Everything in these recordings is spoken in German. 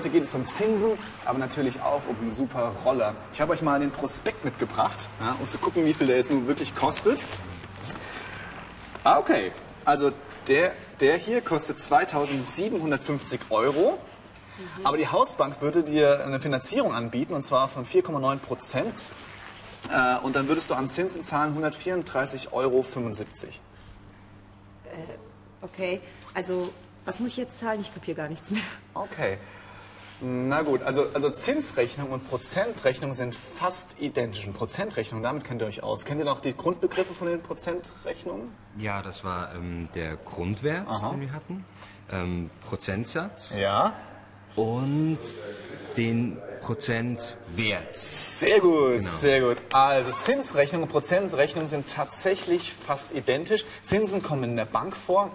Heute geht es um Zinsen, aber natürlich auch um einen super Roller. Ich habe euch mal den Prospekt mitgebracht, ja, um zu gucken, wie viel der jetzt nun wirklich kostet. Ah, okay. Also der, der hier kostet 2750 Euro. Aber die Hausbank würde dir eine Finanzierung anbieten, und zwar von 4,9 Prozent. Äh, und dann würdest du an Zinsen zahlen 134,75 Euro. Okay, also was muss ich jetzt zahlen? Ich kapiere gar nichts mehr. Okay. Na gut, also, also Zinsrechnung und Prozentrechnung sind fast identisch. Und Prozentrechnung, damit kennt ihr euch aus. Kennt ihr noch die Grundbegriffe von den Prozentrechnungen? Ja, das war ähm, der Grundwert, Aha. den wir hatten, ähm, Prozentsatz Ja. und den Prozentwert. Sehr gut, Genau. sehr gut. Also Zinsrechnung und Prozentrechnung sind tatsächlich fast identisch. Zinsen kommen in der Bank vor.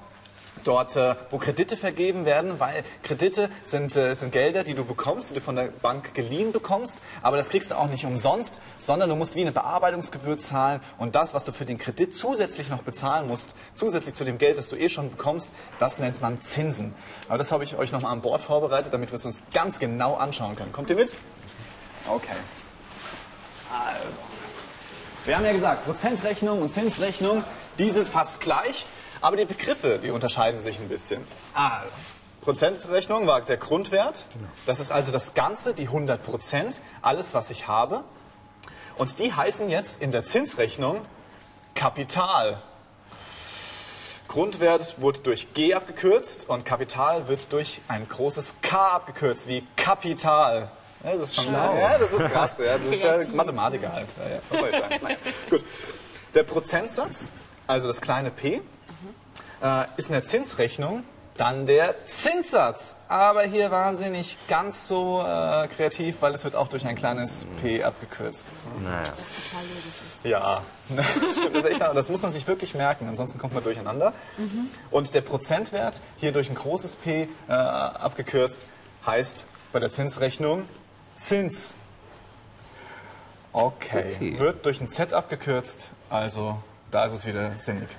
Dort, äh, wo Kredite vergeben werden, weil Kredite sind, äh, sind Gelder, die du bekommst, die du von der Bank geliehen bekommst, aber das kriegst du auch nicht umsonst, sondern du musst wie eine Bearbeitungsgebühr zahlen und das, was du für den Kredit zusätzlich noch bezahlen musst, zusätzlich zu dem Geld, das du eh schon bekommst, das nennt man Zinsen. Aber das habe ich euch nochmal an Bord vorbereitet, damit wir es uns ganz genau anschauen können. Kommt ihr mit? Okay. Also, wir haben ja gesagt, Prozentrechnung und Zinsrechnung, die sind fast gleich, aber die Begriffe, die unterscheiden sich ein bisschen. Also, Prozentrechnung war der Grundwert, das ist also das Ganze, die 100 Prozent, alles, was ich habe. Und die heißen jetzt in der Zinsrechnung Kapital. Grundwert wurde durch G abgekürzt und Kapital wird durch ein großes K abgekürzt, wie Kapital. Ja, das ist schon, ja, das ist krass. Ja, das ist ja Mathematiker halt. Ja, ja, was soll ich sagen? Nein. Gut. Der Prozentsatz, also das kleine p, äh, ist in der Zinsrechnung dann der Zinssatz. Aber hier waren sie nicht ganz so äh, kreativ, weil es wird auch durch ein kleines p abgekürzt. Naja. Total logisch ist. Ja, stimmt, das, ist echt, das muss man sich wirklich merken, ansonsten kommt man durcheinander. Und der Prozentwert, hier durch ein großes P äh, abgekürzt, heißt bei der Zinsrechnung Zins. Okay. Okay. wird durch ein Z abgekürzt, also da ist es wieder sinnig.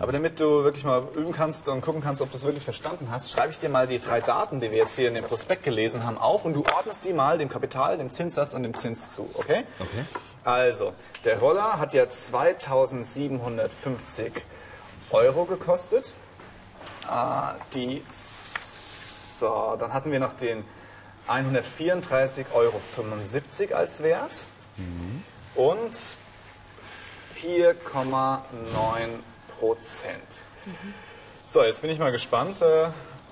Aber damit du wirklich mal üben kannst und gucken kannst, ob du es wirklich verstanden hast, schreibe ich dir mal die drei Daten, die wir jetzt hier in dem Prospekt gelesen haben, auf und du ordnest die mal dem Kapital, dem Zinssatz und dem Zins zu, okay? Okay. Also, der Roller hat ja 2750 Euro gekostet. Ah, die, so, dann hatten wir noch den 134,75 Euro als Wert und 4,9 Prozent. So, jetzt bin ich mal gespannt, äh,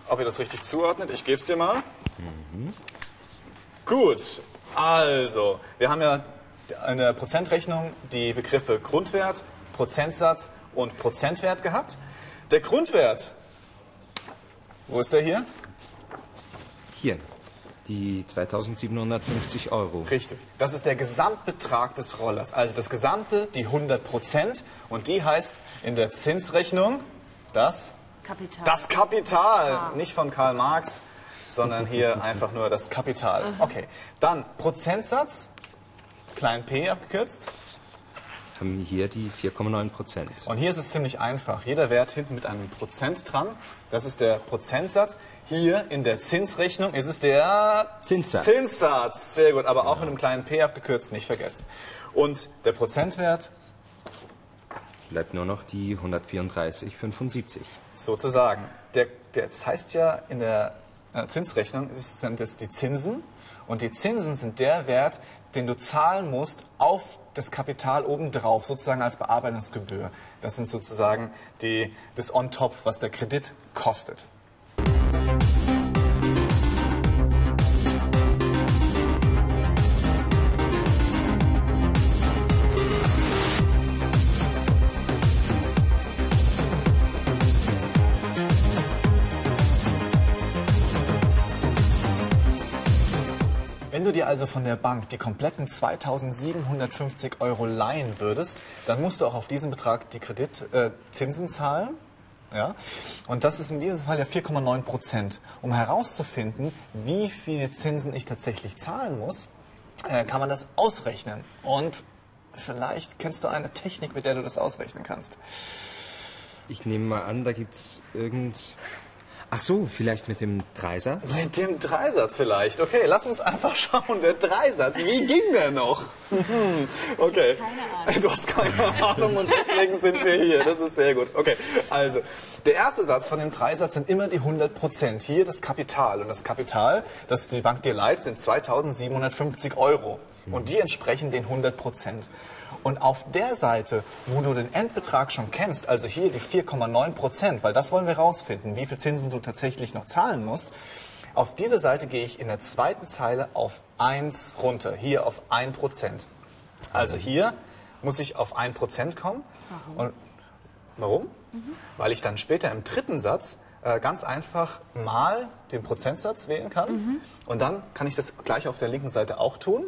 ob ihr das richtig zuordnet. Ich gebe es dir mal. Gut, also, wir haben ja in der Prozentrechnung die Begriffe Grundwert, Prozentsatz und Prozentwert gehabt. Der Grundwert, wo ist der hier? Hier, die 2750 Euro. Richtig. Das ist der Gesamtbetrag des Rollers. Also das Gesamte, die 100 Prozent. Und die heißt in der Zinsrechnung das, Kapital. das Kapital. Ah. Nicht von Karl Marx, sondern hier einfach nur das Kapital. Okay. Dann Prozentsatz, klein p abgekürzt. Haben wir hier die 4,9 Prozent. Und hier ist es ziemlich einfach. Jeder Wert hinten mit einem Prozent dran. Das ist der Prozentsatz. Hier in der Zinsrechnung ist es der Zinssatz. Zinssatz. Sehr gut, aber auch mit einem kleinen p abgekürzt, nicht vergessen. Und der Prozentwert Bleibt nur noch die 134,75. sozusagen. Der, der, das heißt ja in der äh, Zinsrechnung sind es die Zinsen. Und die Zinsen sind der Wert, den du zahlen musst auf das Kapital obendrauf, sozusagen als Bearbeitungsgebühr. Das sind sozusagen die, das On-Top, was der Kredit kostet. Wenn du dir also von der Bank die kompletten 2750 Euro leihen würdest, dann musst du auch auf diesen Betrag die Kreditzinsen äh, zahlen. Ja? Und das ist in diesem Fall ja 4,9 Prozent. Um herauszufinden, wie viele Zinsen ich tatsächlich zahlen muss, äh, kann man das ausrechnen. Und vielleicht kennst du eine Technik, mit der du das ausrechnen kannst. Ich nehme mal an, da gibt es irgend... Ach so, vielleicht mit dem Dreisatz? Mit dem Dreisatz vielleicht. Okay, lass uns einfach schauen. Der Dreisatz, wie ging der noch? Okay. Keine Ahnung. Du hast keine Ahnung und deswegen sind wir hier. Das ist sehr gut. Okay, also der erste Satz von dem Dreisatz sind immer die 100 Prozent. Hier das Kapital. Und das Kapital, das die Bank dir leiht, sind 2750 Euro. Und die entsprechen den 100 Prozent. Und auf der Seite, wo du den Endbetrag schon kennst, also hier die 4,9 Prozent, weil das wollen wir rausfinden, wie viel Zinsen du tatsächlich noch zahlen musst, auf diese Seite gehe ich in der zweiten Zeile auf 1 runter, hier auf 1 Prozent. Also hier muss ich auf 1 Prozent kommen. Und warum? Weil ich dann später im dritten Satz äh, ganz einfach mal den Prozentsatz wählen kann. Und dann kann ich das gleich auf der linken Seite auch tun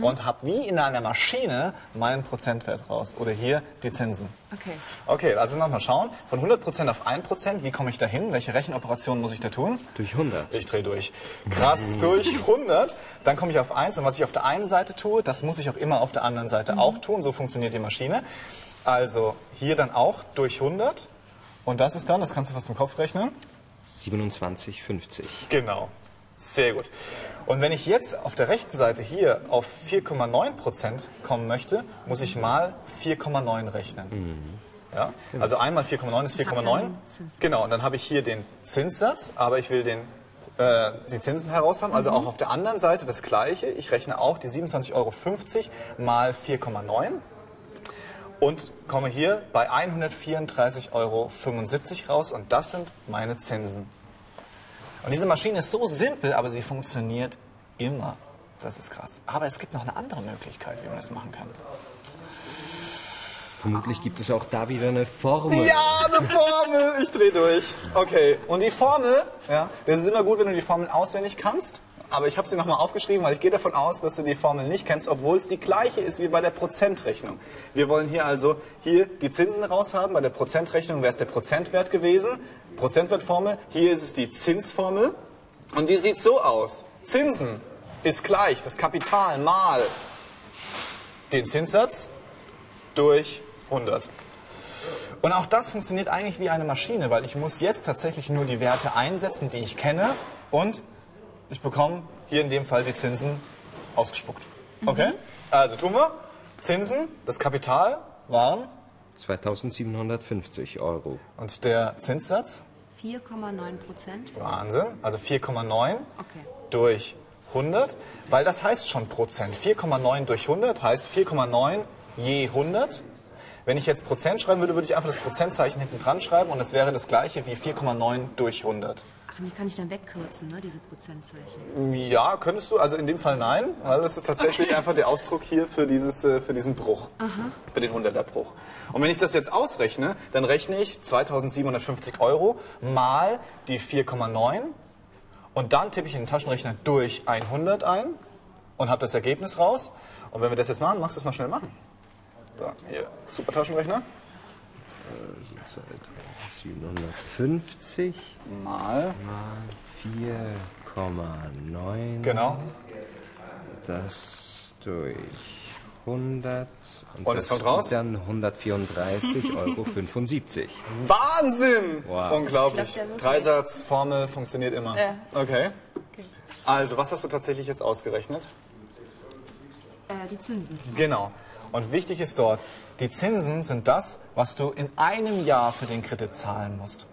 und habe wie in einer Maschine meinen Prozentwert raus. Oder hier die Zinsen. Okay. Okay, also nochmal schauen. Von 100% auf 1%, wie komme ich da hin? Welche Rechenoperationen muss ich da tun? Durch 100. Ich drehe durch. Krass, durch 100. Dann komme ich auf 1. Und was ich auf der einen Seite tue, das muss ich auch immer auf der anderen Seite auch tun. So funktioniert die Maschine. Also hier dann auch durch 100. Und das ist dann, das kannst du fast im Kopf rechnen. 27,50. Genau. Sehr gut. Und wenn ich jetzt auf der rechten Seite hier auf 4,9% kommen möchte, muss ich mal 4,9 rechnen. Ja? Also einmal 4,9 ist Und hab 4,9. dann Zins. Genau, und dann habe ich hier den Zinssatz, aber ich will den, äh, die Zinsen heraus haben. Also auch auf der anderen Seite das gleiche. Ich rechne auch die 27,50 Euro mal 4,9 und komme hier bei 134,75 Euro raus und das sind meine Zinsen. Und diese Maschine ist so simpel, aber sie funktioniert immer. Das ist krass. Aber es gibt noch eine andere Möglichkeit, wie man das machen kann. Vermutlich gibt es auch da wieder eine Formel. Ja, eine Formel. Ich drehe durch. Okay. Und die Formel, ja, das ist immer gut, wenn du die Formel auswendig kannst. Aber ich habe sie nochmal aufgeschrieben, weil ich gehe davon aus, dass du die Formel nicht kennst, obwohl es die gleiche ist wie bei der Prozentrechnung. Wir wollen hier also hier die Zinsen raushaben. Bei der Prozentrechnung wäre es der Prozentwert gewesen. Prozentwertformel. Hier ist es die Zinsformel. Und die sieht so aus. Zinsen ist gleich das Kapital mal den Zinssatz durch 100. Und auch das funktioniert eigentlich wie eine Maschine, weil ich muss jetzt tatsächlich nur die Werte einsetzen, die ich kenne und ich bekomme hier in dem Fall die Zinsen ausgespuckt. Okay? Also tun wir. Zinsen, das Kapital waren 2750 Euro. und der Zinssatz, 4,9 Prozent. Wahnsinn, also 4,9 Okay. durch 100, weil das heißt schon Prozent. 4,9 durch 100 heißt 4,9 je 100. Wenn ich jetzt Prozent schreiben würde, würde ich einfach das Prozentzeichen hinten dran schreiben und es wäre das gleiche wie 4,9 durch 100. Ach, die kann ich dann wegkürzen, ne, diese Prozentzeichen. Ja, könntest du, also in dem Fall nein, weil das ist tatsächlich einfach der Ausdruck hier für, dieses, äh, für diesen Bruch, für den 100er-Bruch. Und wenn ich das jetzt ausrechne, dann rechne ich 2750 Euro mal die 4,9 und dann tippe ich in den Taschenrechner durch 100 ein und habe das Ergebnis raus. Und wenn wir das jetzt machen, magst du es mal schnell machen. So, hier, super Taschenrechner. 750 Mal, mal 4,9. genau. Das durch 100. Und es das kommt raus? Dann 134,75 Euro. Wahnsinn! Wow. Unglaublich. Ja. Dreisatzformel funktioniert immer. Ja. Okay. Also, was hast du tatsächlich jetzt ausgerechnet? Äh, die Zinsen. Genau. Und wichtig ist dort, die Zinsen sind das, was du in einem Jahr für den Kredit zahlen musst.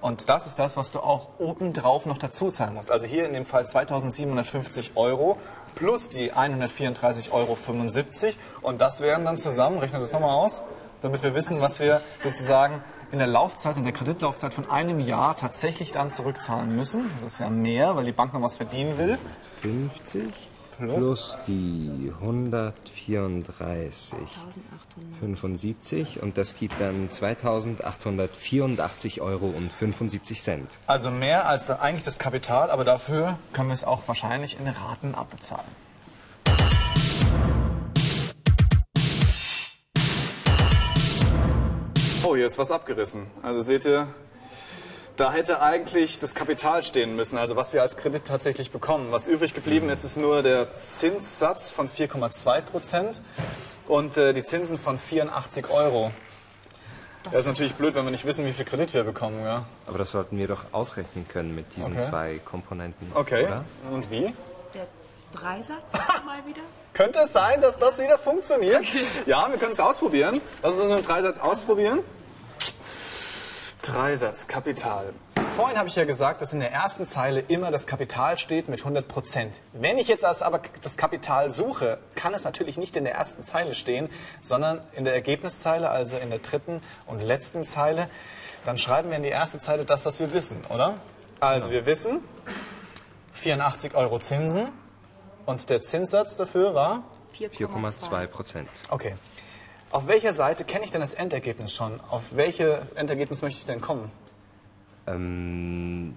Und das ist das, was du auch obendrauf noch dazu zahlen musst. Also hier in dem Fall 2750 Euro plus die 134,75 Euro. Und das wären dann zusammen, rechne das nochmal aus, damit wir wissen, was wir sozusagen in der Laufzeit, in der Kreditlaufzeit von einem Jahr tatsächlich dann zurückzahlen müssen. Das ist ja mehr, weil die Bank noch was verdienen will. 50 plus die 134,75 1800. und das gibt dann 2.884 Euro und 75 Cent. Also mehr als eigentlich das Kapital, aber dafür können wir es auch wahrscheinlich in Raten abbezahlen. Oh, hier ist was abgerissen. Also seht ihr, da hätte eigentlich das Kapital stehen müssen, also was wir als Kredit tatsächlich bekommen. Was übrig geblieben ist, ist nur der Zinssatz von 4,2 Prozent und äh, die Zinsen von 84 Euro. Das ist natürlich blöd, wenn wir nicht wissen, wie viel Kredit wir bekommen. Ja? Aber das sollten wir doch ausrechnen können mit diesen Okay. zwei Komponenten. Okay. Oder? Und wie? Der Dreisatz mal wieder? Könnte es sein, dass das wieder funktioniert? Ja, wir können es ausprobieren. Lass uns einen Dreisatz ausprobieren. Dreisatz, Kapital. Vorhin habe ich ja gesagt, dass in der ersten Zeile immer das Kapital steht mit 100 Prozent. Wenn ich jetzt aber das Kapital suche, kann es natürlich nicht in der ersten Zeile stehen, sondern in der Ergebniszeile, also in der dritten und letzten Zeile. Dann schreiben wir in die erste Zeile das, was wir wissen, oder? Also wir wissen 84 Euro Zinsen und der Zinssatz dafür war 4,2 Prozent. Okay. Auf welcher Seite kenne ich denn das Endergebnis schon? Auf welches Endergebnis möchte ich denn kommen? Ähm,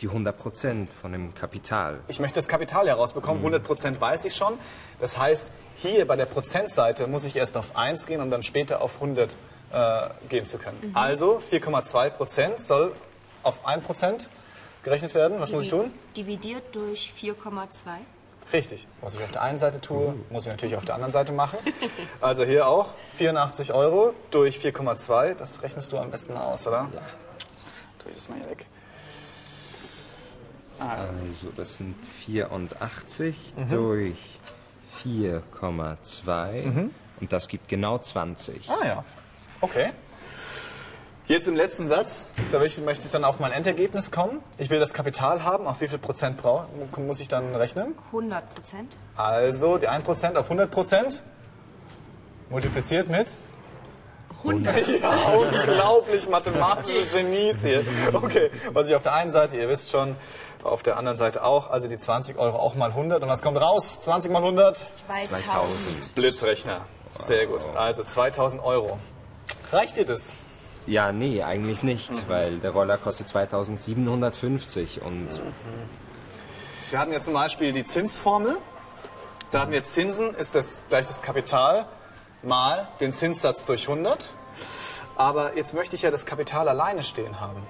die 100 Prozent von dem Kapital. Ich möchte das Kapital herausbekommen. 100% weiß ich schon. Das heißt, hier bei der Prozentseite muss ich erst auf 1 gehen, um dann später auf 100 äh, gehen zu können. Also 4,2% soll auf 1% gerechnet werden. Was muss ich tun? Dividiert durch 4,2. Richtig. Was ich auf der einen Seite tue, muss ich natürlich auf der anderen Seite machen. Also hier auch 84 Euro durch 4,2. Das rechnest du am besten aus, oder? Ja. Tue ich das mal hier weg. Also das sind 84 Mhm. durch 4,2 und das gibt genau 20. Ah ja. Okay. Jetzt im letzten Satz, da möchte ich dann auf mein Endergebnis kommen. Ich will das Kapital haben. Auf wie viel Prozent muss ich dann rechnen? 100 Prozent. Also die 1% auf 100 Prozent multipliziert mit 100. Ja, unglaublich mathematische Genies hier. Okay, was ich auf der einen Seite, ihr wisst schon, auf der anderen Seite auch, also die 20 Euro auch mal 100. Und was kommt raus? 20 mal 100? 2000. Blitzrechner. Sehr gut. Also 2000 Euro. Reicht dir das? Ja, nee, eigentlich nicht, Mhm. weil der Roller kostet 2750 und Wir hatten ja zum Beispiel die Zinsformel. Da hatten wir Zinsen, ist das gleich das Kapital mal den Zinssatz durch 100. Aber jetzt möchte ich ja das Kapital alleine stehen haben.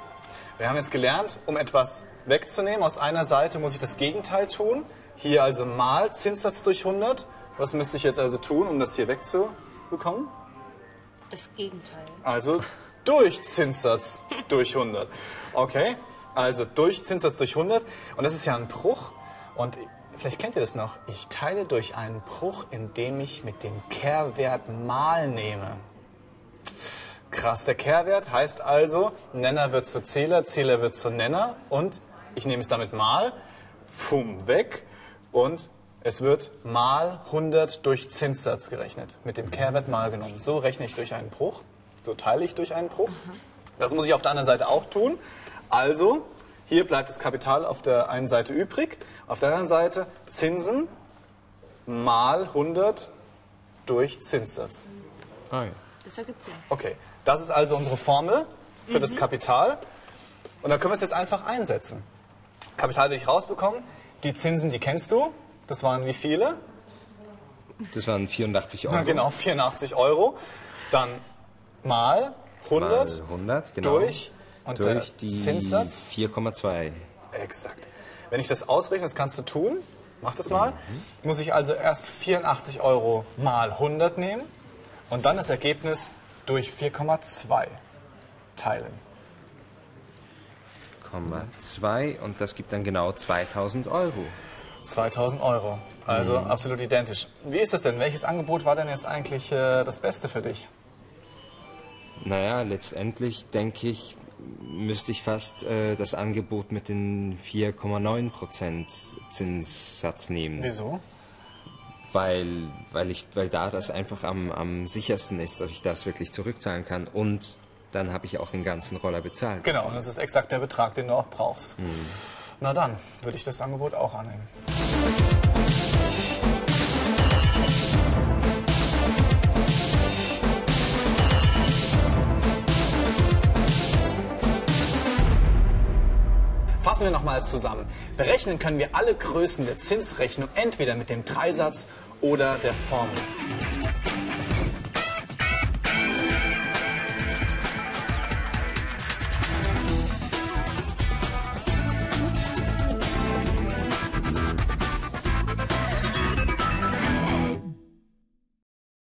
Wir haben jetzt gelernt, um etwas wegzunehmen aus einer Seite, muss ich das Gegenteil tun. Hier also mal Zinssatz durch 100. Was müsste ich jetzt also tun, um das hier wegzubekommen? Das Gegenteil. Also durch Zinssatz durch 100. Okay, also durch Zinssatz durch 100. Und das ist ja ein Bruch. Und vielleicht kennt ihr das noch. Ich teile durch einen Bruch, indem ich mit dem Kehrwert mal nehme. Krass, der Kehrwert heißt also, Nenner wird zu Zähler, Zähler wird zu Nenner. Und ich nehme es damit mal, fumm, weg. Und es wird mal 100 durch Zinssatz gerechnet. Mit dem Kehrwert mal genommen. So rechne ich durch einen Bruch. So teile ich durch einen Bruch. Das muss ich auf der anderen Seite auch tun. Also, hier bleibt das Kapital auf der einen Seite übrig. Auf der anderen Seite Zinsen mal 100 durch Zinssatz. ah, ja. Das ergibt Sinn. Okay, das ist also unsere Formel für das Kapital. Und dann können wir es jetzt einfach einsetzen. Kapital will ich rausbekommen. Die Zinsen, die kennst du. Das waren wie viele? das waren 84 Euro. Na, genau, 84 Euro. Dann mal 100 Mal 100, genau. durch und der durch die Zinssatz. 4,2. Exakt. Wenn ich das ausrechne, das kannst du tun. Mach das mal. Muss ich also erst 84 Euro mal 100 nehmen und dann das Ergebnis durch 4,2 teilen. 2 und das gibt dann genau 2000 Euro. 2000 Euro. Also absolut identisch. Wie ist das denn? Welches Angebot war denn jetzt eigentlich äh, das Beste für dich? Naja, letztendlich denke ich, müsste ich fast äh, das Angebot mit den 4,9% Zinssatz nehmen. Wieso? Weil, weil, ich, weil da das einfach am, am sichersten ist, dass ich das wirklich zurückzahlen kann. Und dann habe ich auch den ganzen Roller bezahlt. Genau, und das ist exakt der Betrag, den du auch brauchst. Na dann, würde ich das Angebot auch annehmen. Fassen wir nochmal zusammen. Berechnen können wir alle Größen der Zinsrechnung entweder mit dem Dreisatz oder der Formel.